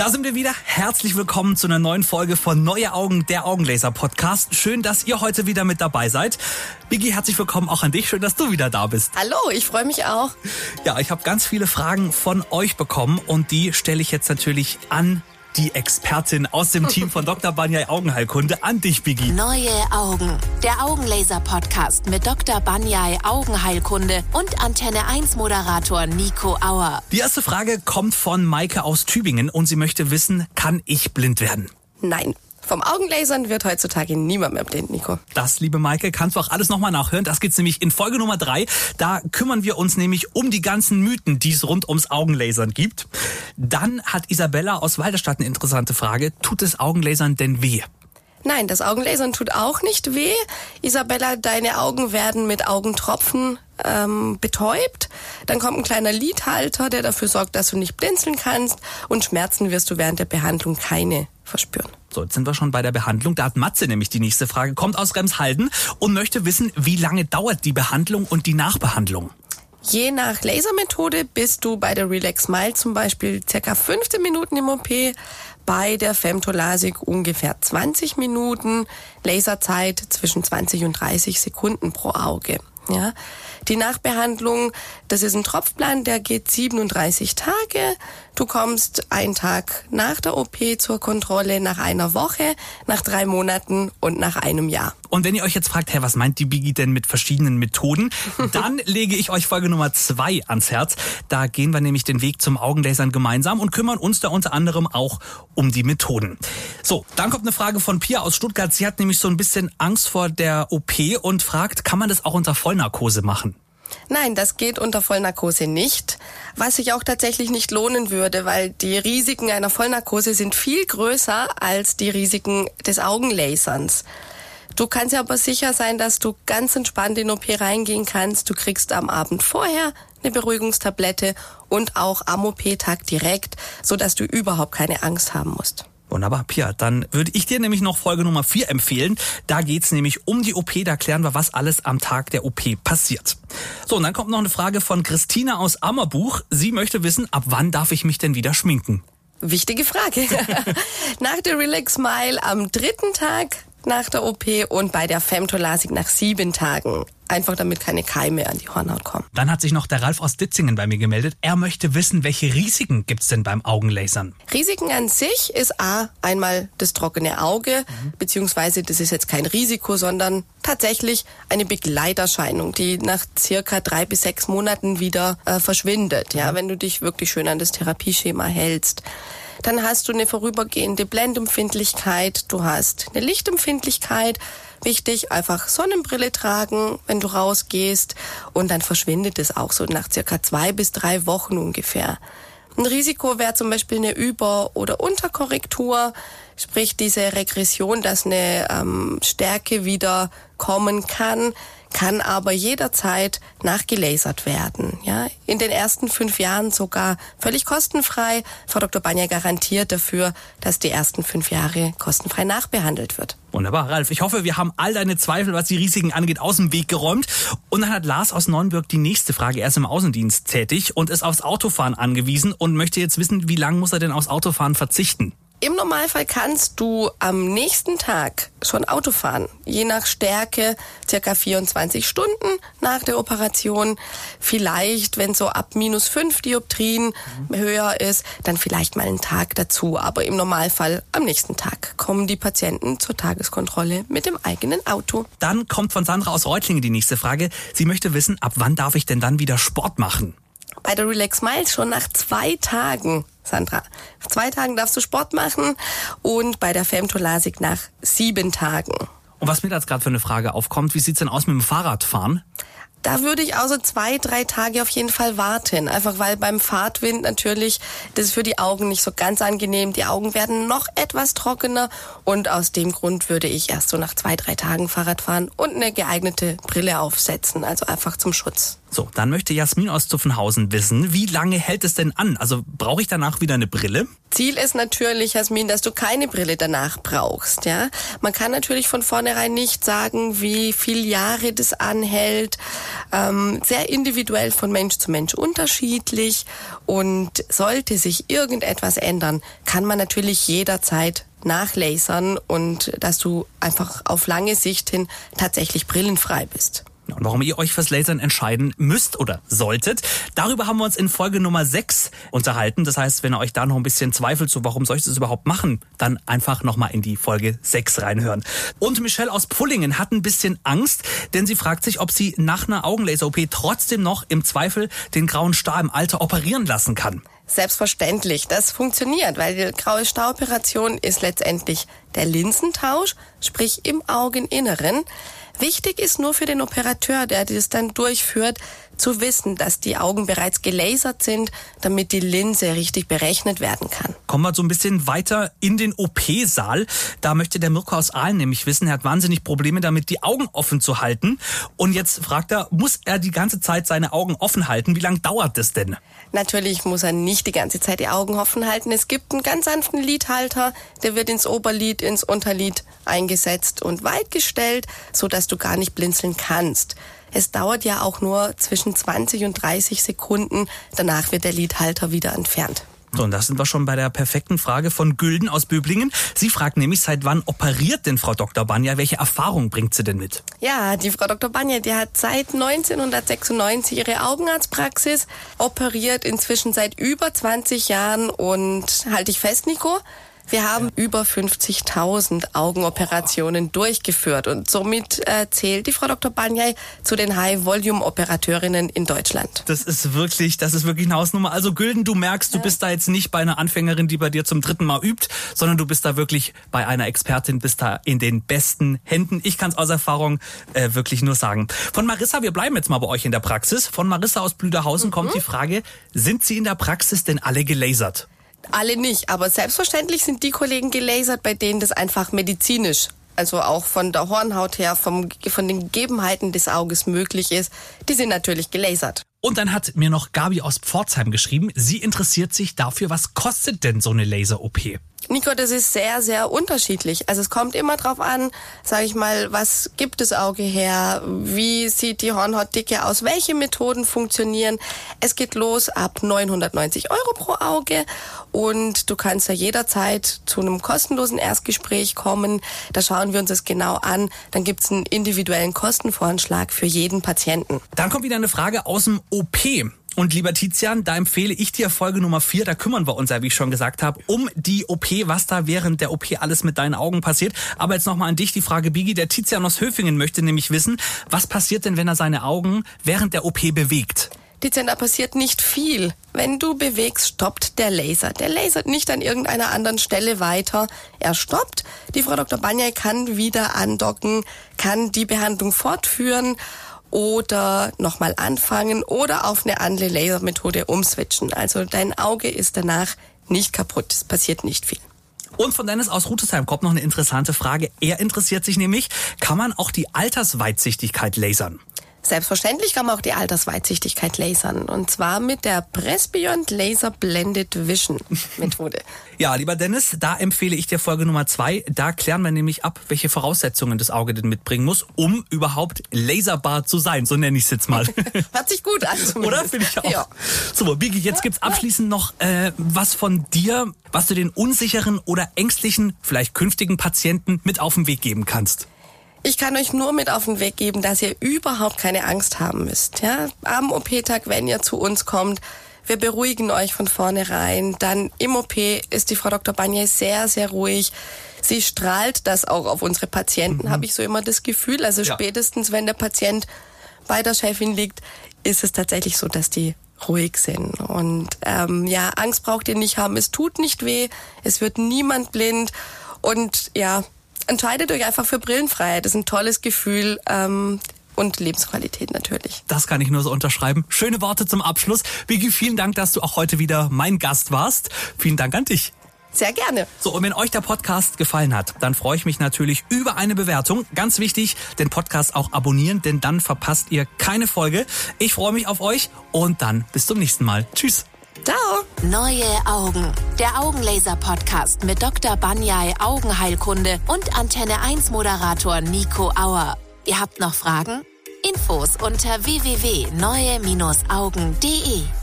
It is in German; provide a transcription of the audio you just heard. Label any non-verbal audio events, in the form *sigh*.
Da sind wir wieder. Herzlich willkommen zu einer neuen Folge von Neue Augen, der Augenlaser Podcast. Schön, dass ihr heute wieder mit dabei seid. Biggie, herzlich willkommen auch an dich. Schön, dass du wieder da bist. Hallo, ich freue mich auch. Ja, ich habe ganz viele Fragen von euch bekommen und die stelle ich jetzt natürlich an die Expertin aus dem Team von Dr. Banyai Augenheilkunde an dich, Biggie. Neue Augen. Der Augenlaser-Podcast mit Dr. Banyai Augenheilkunde und Antenne 1 Moderator Nico Auer. Die erste Frage kommt von Maike aus Tübingen und sie möchte wissen, kann ich blind werden? Nein. Vom Augenlasern wird heutzutage niemand mehr blind, Nico. Das, liebe Maike, kannst du auch alles nochmal nachhören. Das gibt's nämlich in Folge Nummer drei. Da kümmern wir uns nämlich um die ganzen Mythen, die es rund ums Augenlasern gibt. Dann hat Isabella aus Walderstadt eine interessante Frage. Tut es Augenlasern denn weh? Nein, das Augenlasern tut auch nicht weh. Isabella, deine Augen werden mit Augentropfen ähm, betäubt. Dann kommt ein kleiner Lidhalter, der dafür sorgt, dass du nicht blinzeln kannst. Und Schmerzen wirst du während der Behandlung keine verspüren. So, jetzt sind wir schon bei der Behandlung. Da hat Matze nämlich die nächste Frage, kommt aus Remshalden und möchte wissen, wie lange dauert die Behandlung und die Nachbehandlung? Je nach Lasermethode bist du bei der Relax Smile zum Beispiel circa 15 Minuten im OP, bei der Femtolasik ungefähr 20 Minuten, Laserzeit zwischen 20 und 30 Sekunden pro Auge. Ja, die Nachbehandlung, das ist ein Tropfplan, der geht 37 Tage. Du kommst einen Tag nach der OP zur Kontrolle, nach einer Woche, nach drei Monaten und nach einem Jahr. Und wenn ihr euch jetzt fragt, hey, was meint die Biggie denn mit verschiedenen Methoden, *laughs* dann lege ich euch Folge Nummer zwei ans Herz. Da gehen wir nämlich den Weg zum Augenlasern gemeinsam und kümmern uns da unter anderem auch um die Methoden. So, dann kommt eine Frage von Pia aus Stuttgart. Sie hat nämlich so ein bisschen Angst vor der OP und fragt, kann man das auch unter Vollnarkose machen? Nein, das geht unter Vollnarkose nicht, was sich auch tatsächlich nicht lohnen würde, weil die Risiken einer Vollnarkose sind viel größer als die Risiken des Augenlaserns. Du kannst ja aber sicher sein, dass du ganz entspannt in OP reingehen kannst. Du kriegst am Abend vorher eine Beruhigungstablette und auch am OP-Tag direkt, so dass du überhaupt keine Angst haben musst. Wunderbar, Pia. Dann würde ich dir nämlich noch Folge Nummer 4 empfehlen. Da geht's nämlich um die OP. Da klären wir, was alles am Tag der OP passiert. So, und dann kommt noch eine Frage von Christina aus Ammerbuch. Sie möchte wissen, ab wann darf ich mich denn wieder schminken? Wichtige Frage. *laughs* Nach der Relax Smile am dritten Tag nach der OP und bei der Femtolasik nach sieben Tagen. Einfach damit keine Keime an die Hornhaut kommen. Dann hat sich noch der Ralf aus Ditzingen bei mir gemeldet. Er möchte wissen, welche Risiken gibt's denn beim Augenlasern? Risiken an sich ist A, einmal das trockene Auge, mhm. beziehungsweise das ist jetzt kein Risiko, sondern tatsächlich eine Begleiterscheinung, die nach circa drei bis sechs Monaten wieder äh, verschwindet, ja, mhm. wenn du dich wirklich schön an das Therapieschema hältst. Dann hast du eine vorübergehende Blendempfindlichkeit, du hast eine Lichtempfindlichkeit. Wichtig, einfach Sonnenbrille tragen, wenn du rausgehst und dann verschwindet es auch so nach circa zwei bis drei Wochen ungefähr. Ein Risiko wäre zum Beispiel eine Über- oder Unterkorrektur, sprich diese Regression, dass eine ähm, Stärke wieder kommen kann, kann aber jederzeit nachgelasert werden. Ja, in den ersten fünf Jahren sogar völlig kostenfrei. Frau Dr. Banja garantiert dafür, dass die ersten fünf Jahre kostenfrei nachbehandelt wird. Wunderbar, Ralf. Ich hoffe, wir haben all deine Zweifel, was die Risiken angeht, aus dem Weg geräumt. Und dann hat Lars aus Neuenburg die nächste Frage. Er ist im Außendienst tätig und ist aufs Autofahren angewiesen und möchte jetzt wissen, wie lange muss er denn aufs Autofahren verzichten? Im Normalfall kannst du am nächsten Tag schon Auto fahren. Je nach Stärke circa 24 Stunden nach der Operation. Vielleicht, wenn so ab minus 5 Dioptrien mhm. höher ist, dann vielleicht mal einen Tag dazu. Aber im Normalfall am nächsten Tag kommen die Patienten zur Tageskontrolle mit dem eigenen Auto. Dann kommt von Sandra aus Reutlingen die nächste Frage. Sie möchte wissen, ab wann darf ich denn dann wieder Sport machen? Bei der Relax Miles schon nach zwei Tagen Sandra. Nach zwei Tagen darfst du Sport machen und bei der Femtolasik nach sieben Tagen. Und was mir jetzt gerade für eine Frage aufkommt, wie sieht's denn aus mit dem Fahrradfahren? Da würde ich auch so zwei, drei Tage auf jeden Fall warten. Einfach weil beim Fahrtwind natürlich, das ist für die Augen nicht so ganz angenehm. Die Augen werden noch etwas trockener und aus dem Grund würde ich erst so nach zwei, drei Tagen Fahrrad fahren und eine geeignete Brille aufsetzen. Also einfach zum Schutz. So, dann möchte Jasmin aus Zuffenhausen wissen, wie lange hält es denn an? Also brauche ich danach wieder eine Brille? Ziel ist natürlich, Jasmin, dass du keine Brille danach brauchst. Ja, man kann natürlich von vornherein nicht sagen, wie viel Jahre das anhält. Ähm, sehr individuell von Mensch zu Mensch unterschiedlich. Und sollte sich irgendetwas ändern, kann man natürlich jederzeit nachlasern und dass du einfach auf lange Sicht hin tatsächlich brillenfrei bist. Und warum ihr euch fürs Lasern entscheiden müsst oder solltet, darüber haben wir uns in Folge Nummer 6 unterhalten. Das heißt, wenn ihr euch da noch ein bisschen zweifelt, so warum soll ich das überhaupt machen, dann einfach nochmal in die Folge 6 reinhören. Und Michelle aus Pullingen hat ein bisschen Angst, denn sie fragt sich, ob sie nach einer Augenlaser-OP trotzdem noch im Zweifel den grauen Star im Alter operieren lassen kann. Selbstverständlich, das funktioniert, weil die graue Staroperation ist letztendlich der Linsentausch, sprich im Augeninneren. Wichtig ist nur für den Operateur, der das dann durchführt, zu wissen, dass die Augen bereits gelasert sind, damit die Linse richtig berechnet werden kann. Kommen wir so ein bisschen weiter in den OP-Saal. Da möchte der Mirko aus Aalen nämlich wissen, er hat wahnsinnig Probleme damit, die Augen offen zu halten. Und jetzt fragt er, muss er die ganze Zeit seine Augen offen halten? Wie lange dauert das denn? Natürlich muss er nicht die ganze Zeit die Augen offen halten. Es gibt einen ganz sanften Lidhalter, der wird ins Oberlid, ins Unterlid eingesetzt und weit gestellt, so dass du gar nicht blinzeln kannst. Es dauert ja auch nur zwischen 20 und 30 Sekunden. Danach wird der Lidhalter wieder entfernt. So, und da sind wir schon bei der perfekten Frage von Gülden aus Böblingen. Sie fragt nämlich, seit wann operiert denn Frau Dr. Banja? Welche Erfahrung bringt sie denn mit? Ja, die Frau Dr. Banja, die hat seit 1996 ihre Augenarztpraxis, operiert inzwischen seit über 20 Jahren und halte ich fest, Nico, wir haben über 50.000 Augenoperationen durchgeführt und somit äh, zählt die Frau Dr. Banyai zu den High-Volume-Operateurinnen in Deutschland. Das ist wirklich, das ist wirklich eine Hausnummer. Also Gülden, du merkst, du ja. bist da jetzt nicht bei einer Anfängerin, die bei dir zum dritten Mal übt, sondern du bist da wirklich bei einer Expertin, bist da in den besten Händen. Ich kann es aus Erfahrung äh, wirklich nur sagen. Von Marissa, wir bleiben jetzt mal bei euch in der Praxis. Von Marissa aus Blüderhausen mhm. kommt die Frage, sind Sie in der Praxis denn alle gelasert? Alle nicht, aber selbstverständlich sind die Kollegen gelasert, bei denen das einfach medizinisch, also auch von der Hornhaut her, vom, von den Gegebenheiten des Auges möglich ist. Die sind natürlich gelasert. Und dann hat mir noch Gabi aus Pforzheim geschrieben, sie interessiert sich dafür, was kostet denn so eine Laser-OP? Nico, das ist sehr, sehr unterschiedlich. Also es kommt immer drauf an, sage ich mal, was gibt das Auge her, wie sieht die Hornhautdicke aus, welche Methoden funktionieren. Es geht los ab 990 Euro pro Auge und du kannst ja jederzeit zu einem kostenlosen Erstgespräch kommen. Da schauen wir uns das genau an. Dann gibt's einen individuellen Kostenvoranschlag für jeden Patienten. Dann kommt wieder eine Frage aus dem OP. Und lieber Tizian, da empfehle ich dir Folge Nummer vier. Da kümmern wir uns ja, wie ich schon gesagt habe, um die OP, was da während der OP alles mit deinen Augen passiert. Aber jetzt nochmal an dich die Frage, Bigi. Der Tizian aus Höfingen möchte nämlich wissen, was passiert denn, wenn er seine Augen während der OP bewegt? Tizian, da passiert nicht viel. Wenn du bewegst, stoppt der Laser. Der lasert nicht an irgendeiner anderen Stelle weiter. Er stoppt. Die Frau Dr. Banyai kann wieder andocken, kann die Behandlung fortführen oder nochmal anfangen oder auf eine andere Lasermethode umswitchen. Also dein Auge ist danach nicht kaputt. Es passiert nicht viel. Und von Dennis aus Rutesheim kommt noch eine interessante Frage. Er interessiert sich nämlich, kann man auch die Altersweitsichtigkeit lasern? Selbstverständlich kann man auch die Altersweitsichtigkeit lasern. Und zwar mit der Pressbeyond Laser Blended Vision Methode. *laughs* ja, lieber Dennis, da empfehle ich dir Folge Nummer zwei. Da klären wir nämlich ab, welche Voraussetzungen das Auge denn mitbringen muss, um überhaupt laserbar zu sein. So nenne ich es jetzt mal. *laughs* Hört sich gut an. Zumindest. Oder? Finde ich auch. Ja. So, Bigi, jetzt gibt's abschließend noch äh, was von dir, was du den unsicheren oder ängstlichen, vielleicht künftigen Patienten mit auf den Weg geben kannst. Ich kann euch nur mit auf den Weg geben, dass ihr überhaupt keine Angst haben müsst. Ja? Am OP-Tag, wenn ihr zu uns kommt, wir beruhigen euch von vornherein. Dann im OP ist die Frau Dr. Banyai sehr, sehr ruhig. Sie strahlt das auch auf unsere Patienten, mhm. habe ich so immer das Gefühl. Also ja. spätestens, wenn der Patient bei der Chefin liegt, ist es tatsächlich so, dass die ruhig sind. Und ähm, ja, Angst braucht ihr nicht haben. Es tut nicht weh. Es wird niemand blind. Und ja, entscheidet euch einfach für Brillenfreiheit. Das ist ein tolles Gefühl. Ähm, und Lebensqualität natürlich. Das kann ich nur so unterschreiben. Schöne Worte zum Abschluss. Vicky, vielen Dank, dass du auch heute wieder mein Gast warst. Vielen Dank an dich. Sehr gerne. So, und wenn euch der Podcast gefallen hat, dann freue ich mich natürlich über eine Bewertung. Ganz wichtig, den Podcast auch abonnieren, denn dann verpasst ihr keine Folge. Ich freue mich auf euch und dann bis zum nächsten Mal. Tschüss. Ciao. Neue Augen. Der Augenlaser-Podcast mit Dr. Banyai Augenheilkunde und Antenne 1 Moderator Nico Auer. Ihr habt noch Fragen? Infos unter www.neue-augen.de